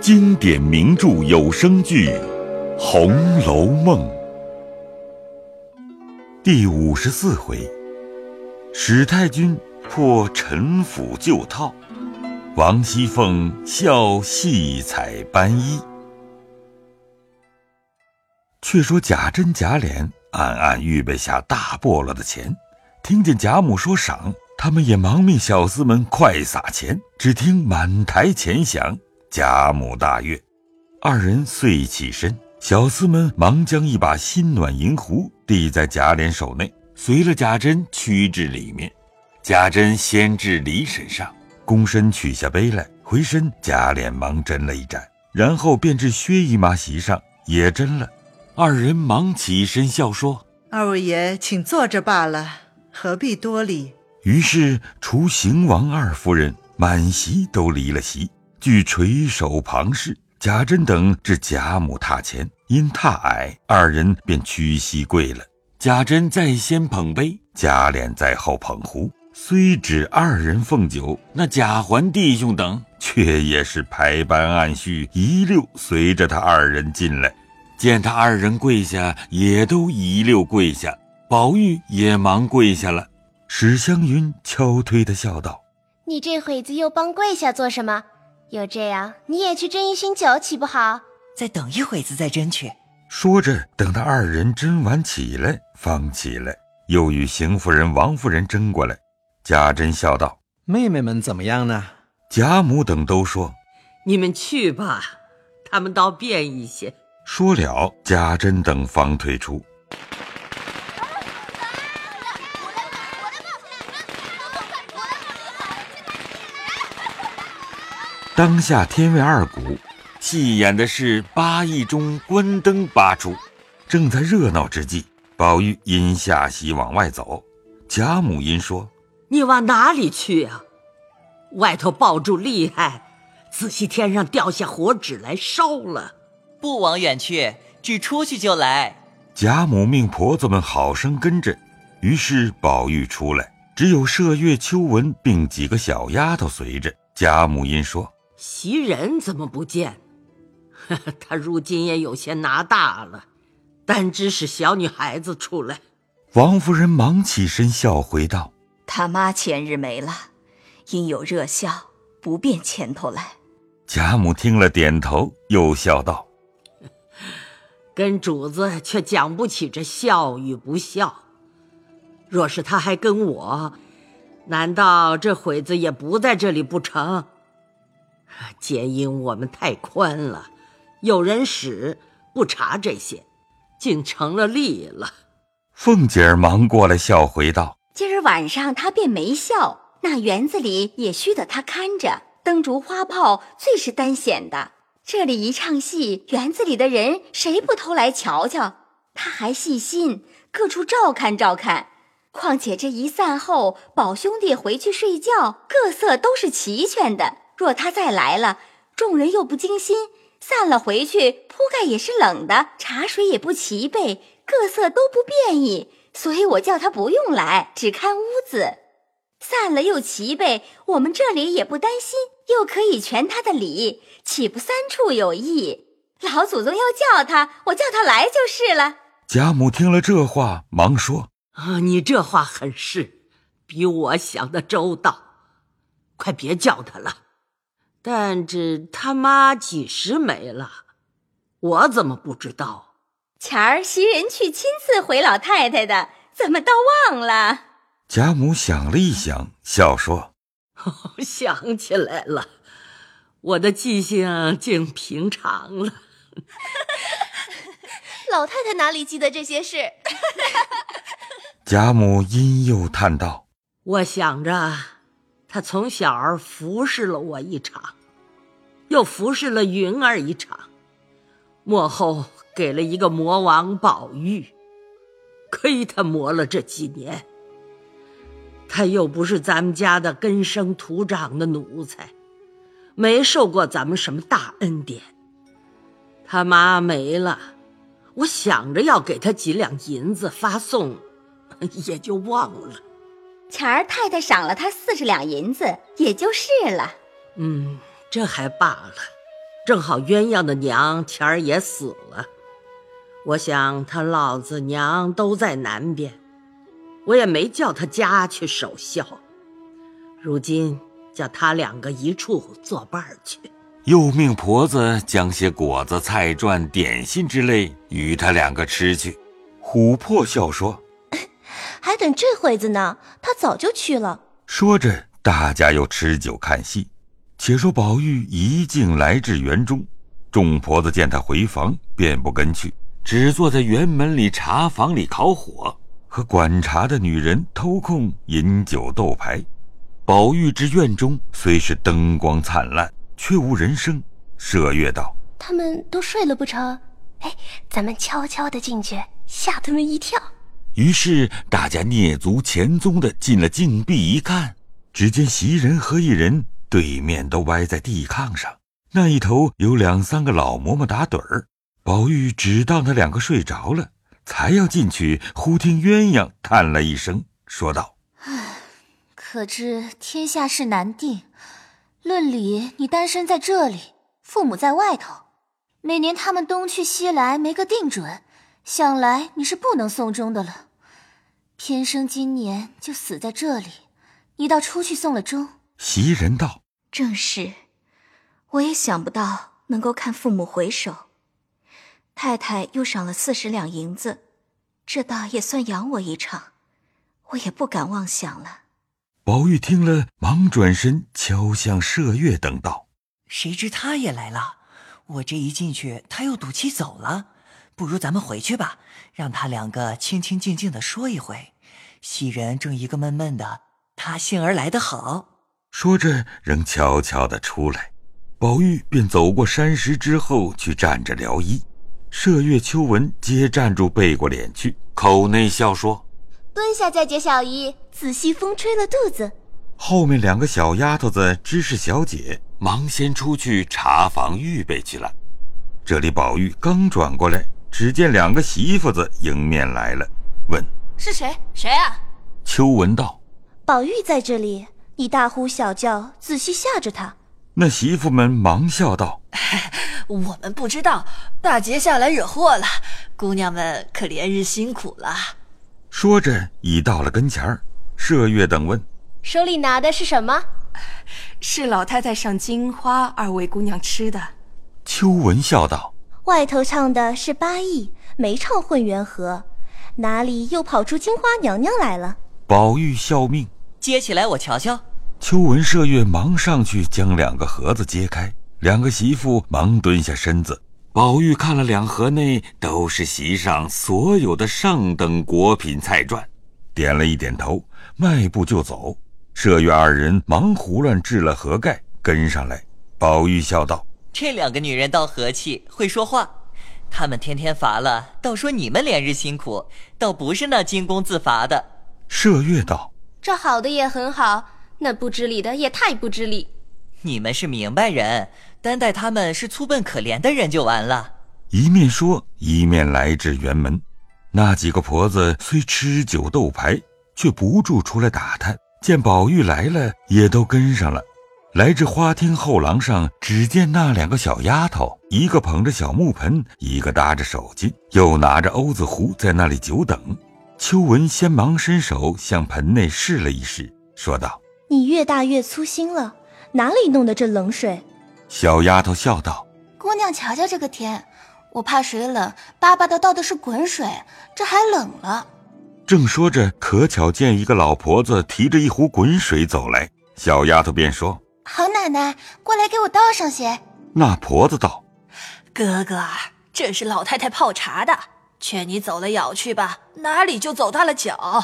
经典名著有声剧《红楼梦》第五十四回：史太君破陈腐旧套，王熙凤笑戏彩斑衣。却说贾珍、贾琏暗暗预备下大菠萝的钱，听见贾母说赏。他们也忙命小厮们快撒钱，只听满台钱响，贾母大悦，二人遂起身，小厮们忙将一把新暖银壶递在贾琏手内，随了贾珍趋至里面。贾珍先至梨身上，躬身取下杯来，回身贾琏忙斟了一盏，然后便至薛姨妈席上也斟了。二人忙起身笑说：“二位爷请坐着罢了，何必多礼。”于是，除邢王二夫人，满席都离了席，俱垂手旁视。贾珍等至贾母榻前，因榻矮，二人便屈膝跪了。贾珍在先捧杯，贾琏在后捧壶。虽只二人奉酒，那贾环弟兄等却也是排班按序，一溜随着他二人进来。见他二人跪下，也都一溜跪下。宝玉也忙跪下了。史湘云悄推的笑道：“你这会子又帮跪下做什么？有这样，你也去斟一巡酒，岂不好？再等一会子再斟去。”说着，等他二人斟完起来，方起来，又与邢夫人、王夫人争过来。贾珍笑道：“妹妹们怎么样呢？”贾母等都说：“你们去吧，他们倒便一些。”说了，贾珍等方退出。当下天未二鼓，戏演的是八义中关灯八出，正在热闹之际，宝玉因下席往外走，贾母因说：“你往哪里去啊？外头爆竹厉害，仔细天上掉下火纸来烧了。不往远去，只出去就来。”贾母命婆子们好生跟着，于是宝玉出来，只有麝月、秋纹并几个小丫头随着。贾母因说。袭人怎么不见？她如今也有些拿大了，单只是小女孩子出来。王夫人忙起身笑回道：“他妈前日没了，因有热笑，不便前头来。”贾母听了点头，又笑道：“跟主子却讲不起这笑与不笑。若是他还跟我，难道这会子也不在这里不成？”皆因我们太宽了，有人使不查这些，竟成了例了。凤姐儿忙过来笑回道：“今儿晚上他便没笑，那园子里也需得他看着，灯烛花炮最是单显的。这里一唱戏，园子里的人谁不偷来瞧瞧？他还细心，各处照看照看。况且这一散后，宝兄弟回去睡觉，各色都是齐全的。”若他再来了，众人又不精心，散了回去，铺盖也是冷的，茶水也不齐备，各色都不便宜，所以我叫他不用来，只看屋子。散了又齐备，我们这里也不担心，又可以全他的礼，岂不三处有益？老祖宗要叫他，我叫他来就是了。贾母听了这话，忙说：“啊，你这话很是，比我想的周到，快别叫他了。”但只他妈几时没了？我怎么不知道？前儿袭人去亲自回老太太的，怎么倒忘了？贾母想了一想，笑说：“想起来了，我的记性竟平常了。老太太哪里记得这些事？” 贾母因又叹道：“我想着。”他从小儿服侍了我一场，又服侍了云儿一场，幕后给了一个魔王宝玉，亏他磨了这几年。他又不是咱们家的根生土长的奴才，没受过咱们什么大恩典。他妈没了，我想着要给他几两银子发送，也就忘了。前儿太太赏了他四十两银子，也就是了。嗯，这还罢了。正好鸳鸯的娘前儿也死了，我想他老子娘都在南边，我也没叫他家去守孝。如今叫他两个一处作伴儿去。又命婆子将些果子、菜馔、点心之类与他两个吃去。琥珀笑说：“还等这会子呢，他早就去了。”说着，大家又吃酒看戏。且说宝玉一径来至园中，众婆子见他回房，便不跟去，只坐在园门里茶房里烤火，和管茶的女人偷空饮酒斗牌。宝玉之院中虽是灯光灿烂。却无人声。麝月道：“他们都睡了不成？哎，咱们悄悄的进去，吓他们一跳。”于是大家蹑足潜踪的进了禁闭，一看，只见袭人和一人对面都歪在地炕上，那一头有两三个老嬷嬷打盹儿。宝玉只当他两个睡着了，才要进去，忽听鸳鸯叹了一声，说道：“唉，可知天下事难定。”论理，你单身在这里，父母在外头，每年他们东去西来，没个定准，想来你是不能送终的了。偏生今年就死在这里，你倒出去送了终。袭人道：“正是，我也想不到能够看父母回首。太太又赏了四十两银子，这倒也算养我一场，我也不敢妄想了。”宝玉听了，忙转身敲向麝月等道：“谁知他也来了？我这一进去，他又赌气走了。不如咱们回去吧，让他两个清清静静的说一回。袭人正一个闷闷的，他幸而来得好。”说着，仍悄悄的出来。宝玉便走过山石之后去站着撩衣。麝月、秋纹皆站住，背过脸去，口内笑说。蹲下再解小衣，仔细风吹了肚子。后面两个小丫头子知是小姐，忙先出去查房预备去了。这里宝玉刚转过来，只见两个媳妇子迎面来了，问：“是谁？谁啊？”秋文道：“宝玉在这里，你大呼小叫，仔细吓着他。”那媳妇们忙笑道：“ 我们不知道，大姐下来惹祸了，姑娘们可连日辛苦了。”说着，已到了跟前儿。麝月等问：“手里拿的是什么？”是老太太赏金花二位姑娘吃的。秋文笑道：“外头唱的是八义，没唱混元和，哪里又跑出金花娘娘来了？”宝玉笑命：“接起来我瞧瞧。”秋文、麝月忙上去将两个盒子揭开，两个媳妇忙蹲下身子。宝玉看了两盒内都是席上所有的上等果品菜馔，点了一点头，迈步就走。麝月二人忙胡乱置了盒盖，跟上来。宝玉笑道：“这两个女人倒和气，会说话。她们天天乏了，倒说你们连日辛苦，倒不是那金公自罚的。”麝月道：“这好的也很好，那不知礼的也太不知礼。你们是明白人。”单待他们是粗笨可怜的人就完了。一面说，一面来至辕门。那几个婆子虽吃酒斗牌，却不住出来打探。见宝玉来了，也都跟上了。来至花厅后廊上，只见那两个小丫头，一个捧着小木盆，一个搭着手巾，又拿着欧子壶，在那里久等。秋文先忙伸手向盆内试了一试，说道：“你越大越粗心了，哪里弄的这冷水？”小丫头笑道：“姑娘，瞧瞧这个天，我怕水冷，巴巴的倒的是滚水，这还冷了。”正说着，可巧见一个老婆子提着一壶滚水走来，小丫头便说：“好奶奶，过来给我倒上些。”那婆子道：“哥哥，这是老太太泡茶的，劝你走了舀去吧，哪里就走大了脚。”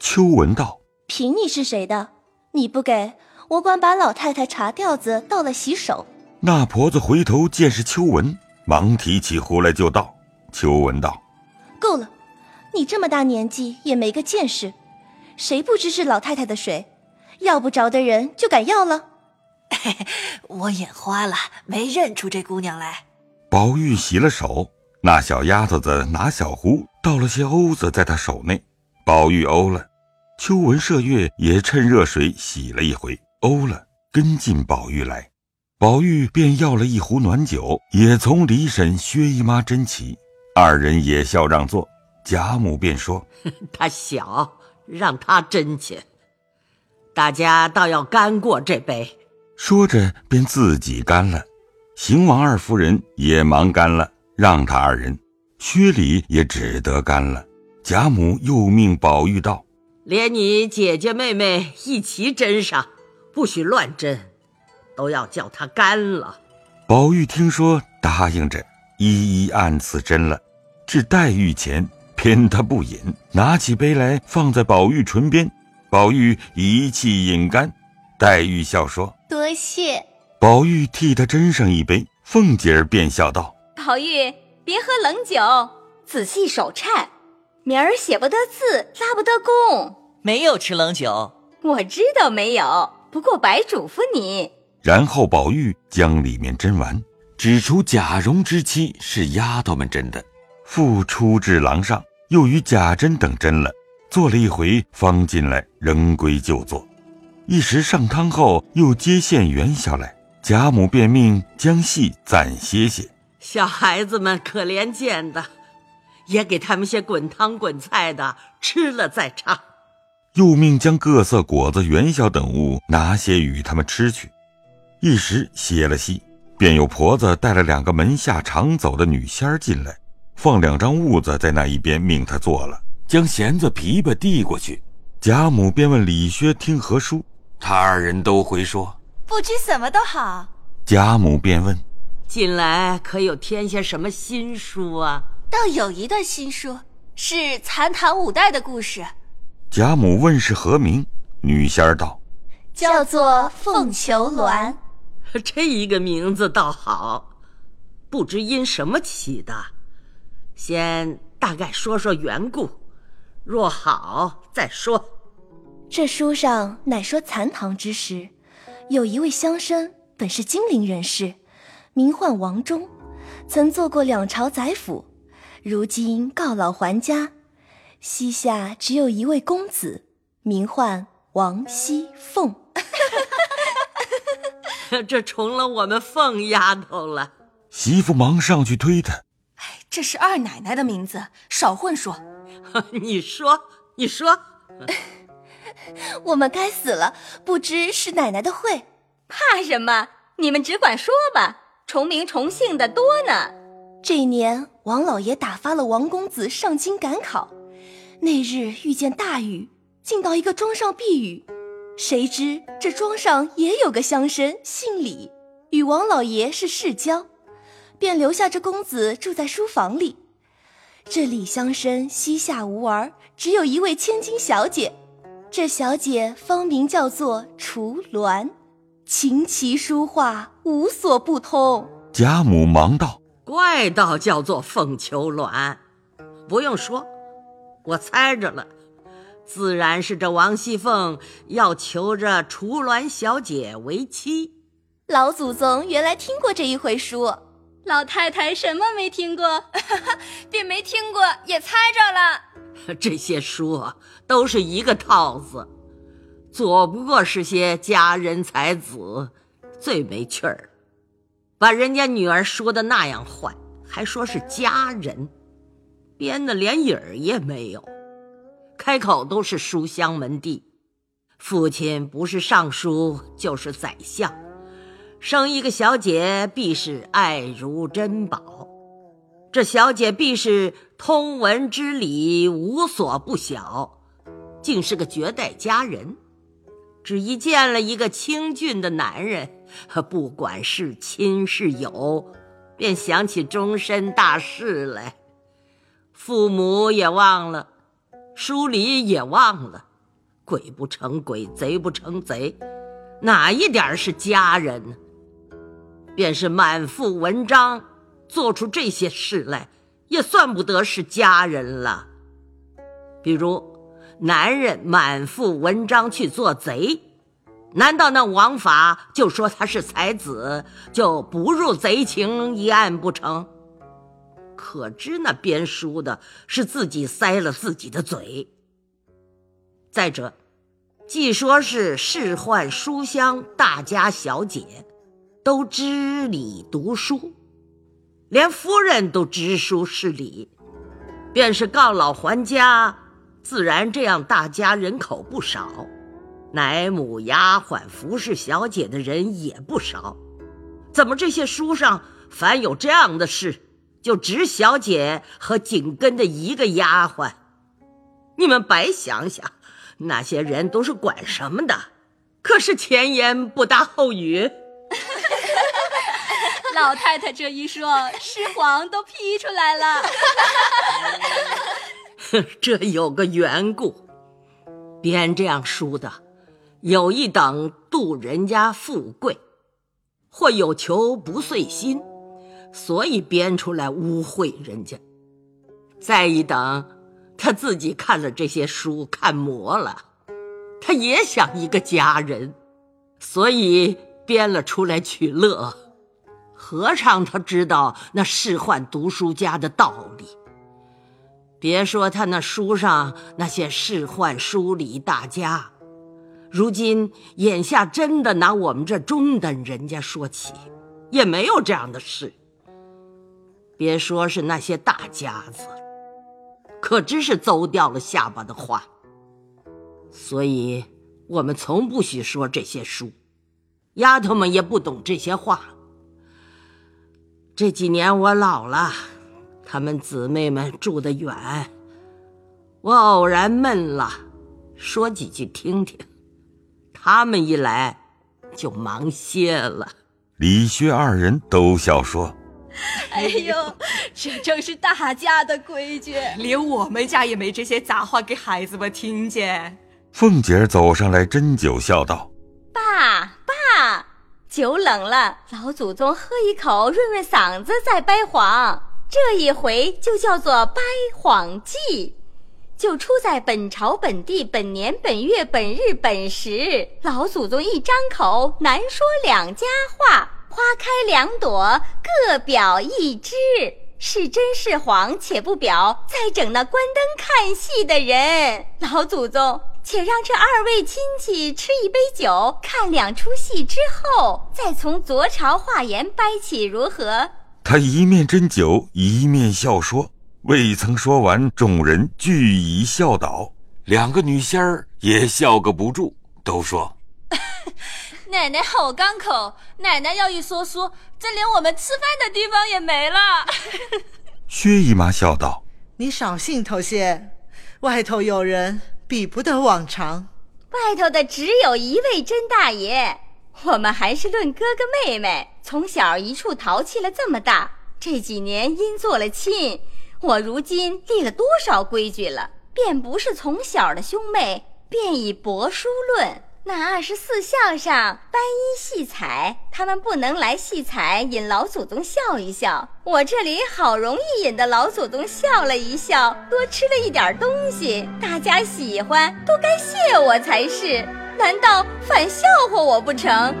秋文道：“凭你是谁的？你不给我，管把老太太茶吊子倒了洗手。”那婆子回头见是秋文，忙提起壶来就倒。秋文道：“够了，你这么大年纪也没个见识，谁不知是老太太的水？要不着的人就敢要了。” 我眼花了，没认出这姑娘来。宝玉洗了手，那小丫头子拿小壶倒了些瓯子在他手内。宝玉欧了，秋文、麝月也趁热水洗了一回，欧了，跟进宝玉来。宝玉便要了一壶暖酒，也从李婶、薛姨妈斟起，二人也笑让座。贾母便说：“ 他小，让他斟去。大家倒要干过这杯。”说着便自己干了。邢王二夫人也忙干了，让他二人。薛礼也只得干了。贾母又命宝玉道：“连你姐姐妹妹一起斟上，不许乱斟。”都要叫他干了。宝玉听说，答应着，一一按次斟了。至黛玉前，偏他不饮，拿起杯来放在宝玉唇边。宝玉一气饮干。黛玉笑说：“多谢。”宝玉替她斟上一杯。凤姐儿便笑道：“宝玉，别喝冷酒，仔细手颤，明儿写不得字，拉不得弓。没有吃冷酒，我知道没有，不过白嘱咐你。”然后宝玉将里面斟完，指出贾蓉之妻是丫头们斟的，复出至廊上，又与贾珍等斟了，坐了一回，方进来，仍归就坐。一时上汤后，又接线元宵来，贾母便命将戏暂歇歇。小孩子们可怜见的，也给他们些滚汤滚菜的吃了再唱。又命将各色果子、元宵等物拿些与他们吃去。一时歇了戏，便有婆子带了两个门下常走的女仙儿进来，放两张褥子在那一边，命他坐了，将弦子、琵琶递过去。贾母便问李薛听何书，他二人都回说不知什么都好。贾母便问：近来可有添些什么新书啊？倒有一段新书，是残唐五代的故事。贾母问是何名，女仙儿道：叫做《凤求鸾》。这一个名字倒好，不知因什么起的。先大概说说缘故，若好再说。这书上乃说残唐之时，有一位乡绅，本是金陵人士，名唤王忠，曾做过两朝宰辅，如今告老还家，膝下只有一位公子，名唤王熙凤。这重了我们凤丫头了。媳妇忙上去推她。哎，这是二奶奶的名字，少混说。你说，你说，我们该死了，不知是奶奶的讳。怕什么？你们只管说吧。重名重姓的多呢。这一年，王老爷打发了王公子上京赶考，那日遇见大雨，进到一个庄上避雨。谁知这庄上也有个乡绅，姓李，与王老爷是世交，便留下这公子住在书房里。这李乡绅膝下无儿，只有一位千金小姐，这小姐芳名叫做雏鸾，琴棋书画无所不通。贾母忙道：“怪道叫做凤求鸾，不用说，我猜着了。”自然是这王熙凤要求着雏鸾小姐为妻。老祖宗原来听过这一回书，老太太什么没听过？便没听过，也猜着了。这些书都是一个套子，左不过是些佳人才子，最没趣儿。把人家女儿说的那样坏，还说是佳人，编的连影儿也没有。开口都是书香门第，父亲不是尚书就是宰相，生一个小姐必是爱如珍宝，这小姐必是通文知礼无所不晓，竟是个绝代佳人。只一见了一个清俊的男人，不管是亲是友，便想起终身大事来，父母也忘了。书里也忘了，鬼不成鬼，贼不成贼，哪一点是家人呢？便是满腹文章，做出这些事来，也算不得是家人了。比如，男人满腹文章去做贼，难道那王法就说他是才子，就不入贼情一案不成？可知那编书的是自己塞了自己的嘴。再者，既说是仕宦书香大家小姐，都知礼读书，连夫人都知书识礼，便是告老还家，自然这样大家人口不少，奶母、丫鬟、服侍小姐的人也不少。怎么这些书上凡有这样的事，就只小姐和紧跟的一个丫鬟？你们白想想，那些人都是管什么的？可是前言不搭后语。老太太这一说，诗皇都批出来了。这有个缘故，编这样书的，有一等妒人家富贵。或有求不遂心，所以编出来污秽人家。再一等，他自己看了这些书看魔了，他也想一个佳人，所以编了出来取乐。和尚他知道那仕宦读书家的道理。别说他那书上那些仕宦书礼大家。如今眼下真的拿我们这中等人家说起，也没有这样的事。别说是那些大家子，可真是邹掉了下巴的话。所以，我们从不许说这些书，丫头们也不懂这些话。这几年我老了，他们姊妹们住得远，我偶然闷了，说几句听听。他们一来，就忙歇了。李薛二人都笑说：“哎呦，这正是大家的规矩，连我们家也没这些杂话给孩子们听见。”凤姐儿走上来斟酒，笑道：“爸爸，酒冷了，老祖宗喝一口润润嗓子再掰谎，这一回就叫做掰黄祭。”就出在本朝本地本年本月本日本时，老祖宗一张口难说两家话，花开两朵，各表一枝，是真是谎且不表。再整那关灯看戏的人，老祖宗且让这二位亲戚吃一杯酒，看两出戏之后，再从昨朝话言掰起，如何？他一面斟酒，一面笑说。未曾说完，众人俱已笑倒，两个女仙儿也笑个不住，都说：“ 奶奶好刚口，奶奶要一说书，这连我们吃饭的地方也没了。”薛姨妈笑道：“ 你少兴头些，外头有人，比不得往常。外头的只有一位甄大爷，我们还是论哥哥妹妹，从小一处淘气了这么大，这几年因做了亲。”我如今立了多少规矩了，便不是从小的兄妹，便以伯叔论。那二十四孝上班衣戏彩，他们不能来戏彩，引老祖宗笑一笑。我这里好容易引得老祖宗笑了一笑，多吃了一点东西，大家喜欢，都该谢我才是。难道反笑话我不成？